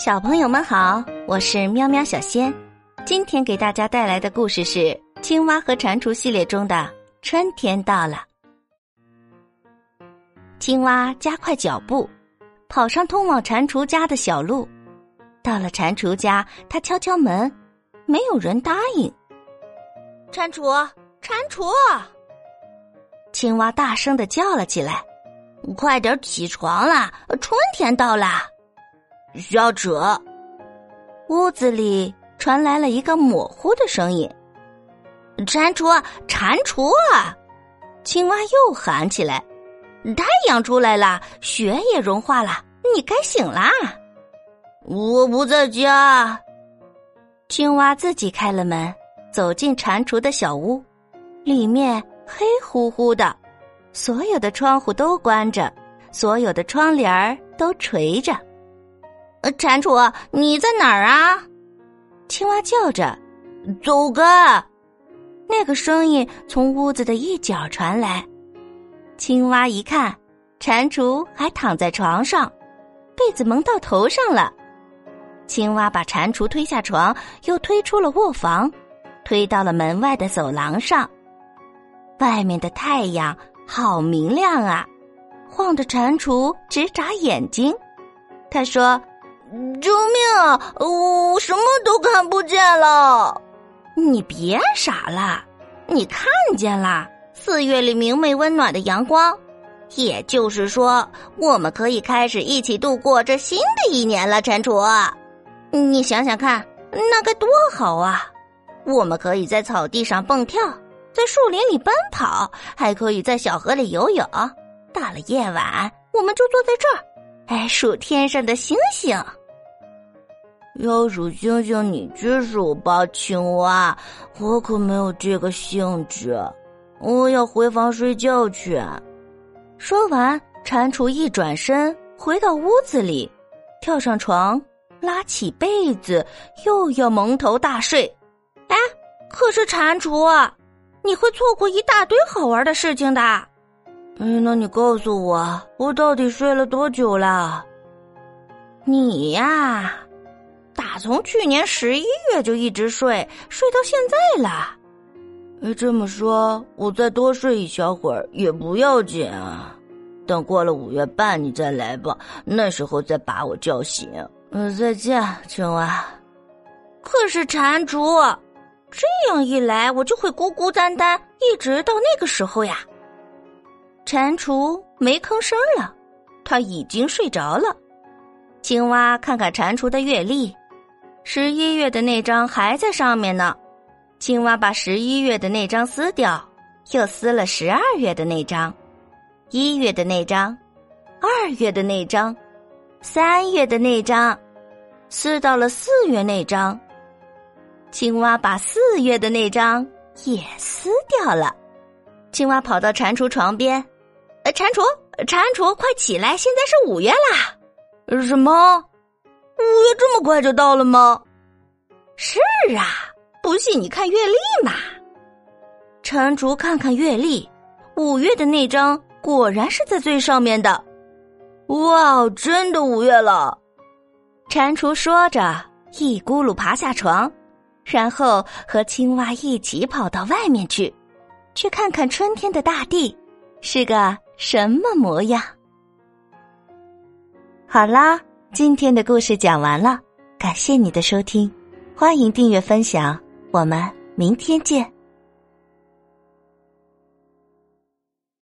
小朋友们好，我是喵喵小仙。今天给大家带来的故事是《青蛙和蟾蜍》系列中的《春天到了》。青蛙加快脚步，跑上通往蟾蜍家的小路。到了蟾蜍家，他敲敲门，没有人答应。蟾蜍，蟾蜍！青蛙大声的叫了起来：“快点起床啦，春天到啦！”需要扯！屋子里传来了一个模糊的声音：“蟾蜍，蟾蜍！”青蛙又喊起来：“太阳出来了，雪也融化了，你该醒啦！”我不在家。青蛙自己开了门，走进蟾蜍的小屋，里面黑乎乎的，所有的窗户都关着，所有的窗帘儿都垂着。呃，蟾蜍，你在哪儿啊？青蛙叫着：“走开！”那个声音从屋子的一角传来。青蛙一看，蟾蜍还躺在床上，被子蒙到头上了。青蛙把蟾蜍推下床，又推出了卧房，推到了门外的走廊上。外面的太阳好明亮啊，晃得蟾蜍直眨眼睛。他说。救命啊！我什么都看不见了。你别傻了，你看见了四月里明媚温暖的阳光，也就是说，我们可以开始一起度过这新的一年了。蟾蜍，你想想看，那该多好啊！我们可以在草地上蹦跳，在树林里奔跑，还可以在小河里游泳。到了夜晚，我们就坐在这儿，哎，数天上的星星。要数星星，你去数吧，青蛙。我可没有这个兴致，我要回房睡觉去。说完，蟾蜍一转身回到屋子里，跳上床，拉起被子，又要蒙头大睡。哎，可是蟾蜍，你会错过一大堆好玩的事情的。嗯，那你告诉我，我到底睡了多久了？你呀。从去年十一月就一直睡，睡到现在了。哎，这么说，我再多睡一小会儿也不要紧啊。等过了五月半，你再来吧，那时候再把我叫醒。嗯，再见，青蛙。可是蟾蜍，这样一来，我就会孤孤单单，一直到那个时候呀。蟾蜍没吭声了，他已经睡着了。青蛙看看蟾蜍的月历。十一月的那张还在上面呢，青蛙把十一月的那张撕掉，又撕了十二月的那张，一月的那张，二月的那张，三月的那张，撕到了四月那张。青蛙把四月的那张也撕掉了。青蛙跑到蟾蜍床边，呃，蟾蜍，蟾蜍，快起来，现在是五月啦！什么？这么快就到了吗？是啊，不信你看月历嘛。蟾蜍看看月历，五月的那张果然是在最上面的。哇，真的五月了！蟾蜍说着，一咕噜爬下床，然后和青蛙一起跑到外面去，去看看春天的大地是个什么模样。好啦。今天的故事讲完了，感谢你的收听，欢迎订阅分享，我们明天见。